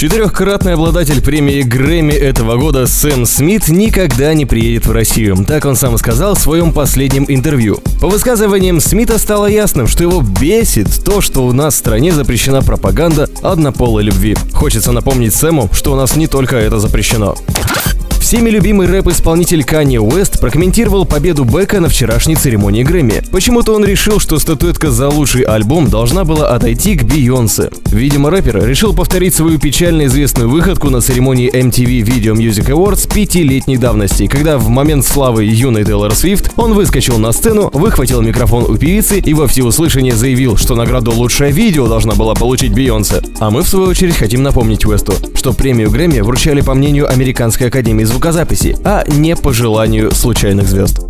Четырехкратный обладатель премии Грэмми этого года Сэм Смит никогда не приедет в Россию. Так он сам сказал в своем последнем интервью. По высказываниям Смита стало ясным, что его бесит то, что у нас в стране запрещена пропаганда однополой любви. Хочется напомнить Сэму, что у нас не только это запрещено. Всеми любимый рэп-исполнитель Канье Уэст прокомментировал победу Бека на вчерашней церемонии Грэмми. Почему-то он решил, что статуэтка за лучший альбом должна была отойти к Бейонсе. Видимо, рэпер решил повторить свою печально известную выходку на церемонии MTV Video Music Awards пятилетней давности, когда в момент славы юной Тейлор Свифт он выскочил на сцену, выхватил микрофон у певицы и во всеуслышание заявил, что награду «Лучшее видео» должна была получить Бейонсе. А мы, в свою очередь, хотим напомнить Уэсту, что премию Грэмми вручали по мнению Американской Академии звукозаписи, а не по желанию случайных звезд.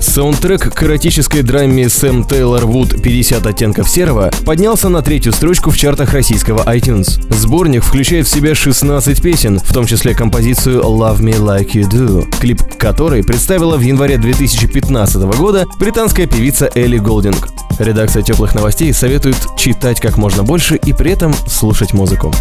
Саундтрек к эротической драме Сэм Тейлор Вуд «50 оттенков серого» поднялся на третью строчку в чартах российского iTunes. Сборник включает в себя 16 песен, в том числе композицию «Love Me Like You Do», клип которой представила в январе 2015 года британская певица Элли Голдинг. Редакция «Теплых новостей» советует читать как можно больше и при этом слушать музыку.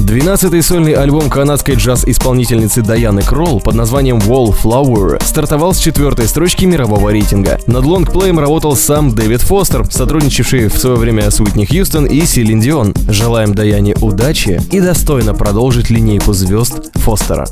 12-й сольный альбом канадской джаз-исполнительницы Даяны Кролл под названием Wallflower стартовал с четвертой строчки мирового рейтинга. Над лонгплеем работал сам Дэвид Фостер, сотрудничавший в свое время с Уитни Хьюстон и Селин Дион. Желаем Даяне удачи и достойно продолжить линейку звезд Фостера.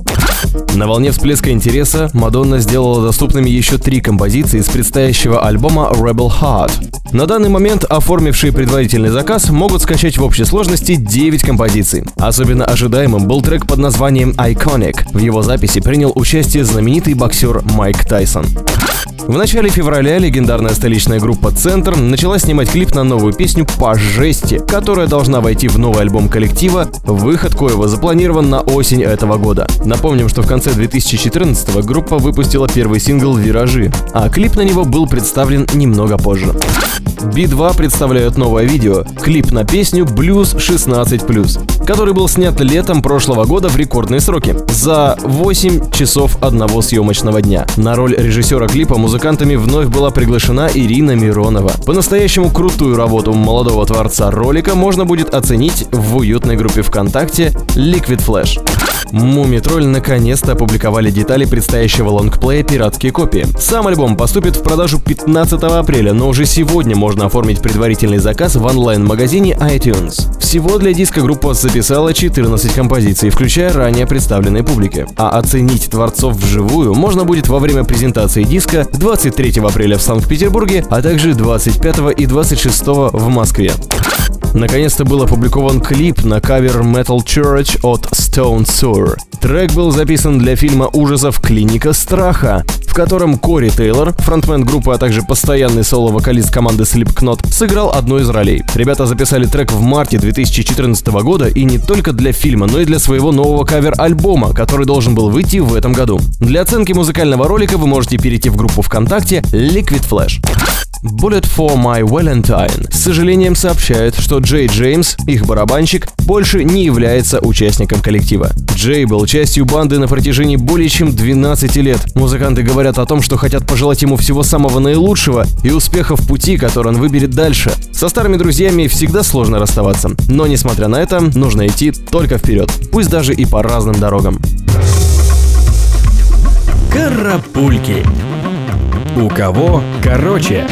На волне всплеска интереса Мадонна сделала доступными еще три композиции из предстоящего альбома Rebel Heart. На данный момент оформившие предварительный заказ могут скачать в общей сложности 9 композиций. Особенно ожидаемым был трек под названием Iconic. В его записи принял участие знаменитый боксер Майк Тайсон. В начале февраля легендарная столичная группа «Центр» начала снимать клип на новую песню «По жести», которая должна войти в новый альбом коллектива, выход коего запланирован на осень этого года. Напомним, что в конце 2014 группа выпустила первый сингл «Виражи», а клип на него был представлен немного позже. Би-2 представляют новое видео, клип на песню «Блюз 16+,» который был снят летом прошлого года в рекордные сроки, за 8 часов одного съемочного дня. На роль режиссера клипа музыкантами вновь была приглашена Ирина Миронова. По-настоящему крутую работу молодого творца ролика можно будет оценить в уютной группе ВКонтакте Liquid Flash. Муми Тролль наконец-то опубликовали детали предстоящего лонгплея «Пиратские копии». Сам альбом поступит в продажу 15 апреля, но уже сегодня можно оформить предварительный заказ в онлайн-магазине iTunes. Всего для диска группа записала 14 композиций, включая ранее представленные публике. А оценить творцов вживую можно будет во время презентации диска 23 апреля в Санкт-Петербурге, а также 25 и 26 в Москве. Наконец-то был опубликован клип на кавер Metal Church от Stone Sour. Трек был записан для фильма ужасов «Клиника страха», в котором Кори Тейлор, фронтмен группы, а также постоянный соло-вокалист команды Slipknot, сыграл одну из ролей. Ребята записали трек в марте 2014 года и не только для фильма, но и для своего нового кавер-альбома, который должен был выйти в этом году. Для оценки музыкального ролика вы можете перейти в группу ВКонтакте Liquid Flash. Bullet for My Valentine с сожалением сообщают, что Джей Джеймс, их барабанщик, больше не является участником коллектива. Джей был частью банды на протяжении более чем 12 лет. Музыканты говорят о том, что хотят пожелать ему всего самого наилучшего и успеха в пути, который он выберет дальше. Со старыми друзьями всегда сложно расставаться, но несмотря на это, нужно идти только вперед, пусть даже и по разным дорогам. Карапульки. У кого короче?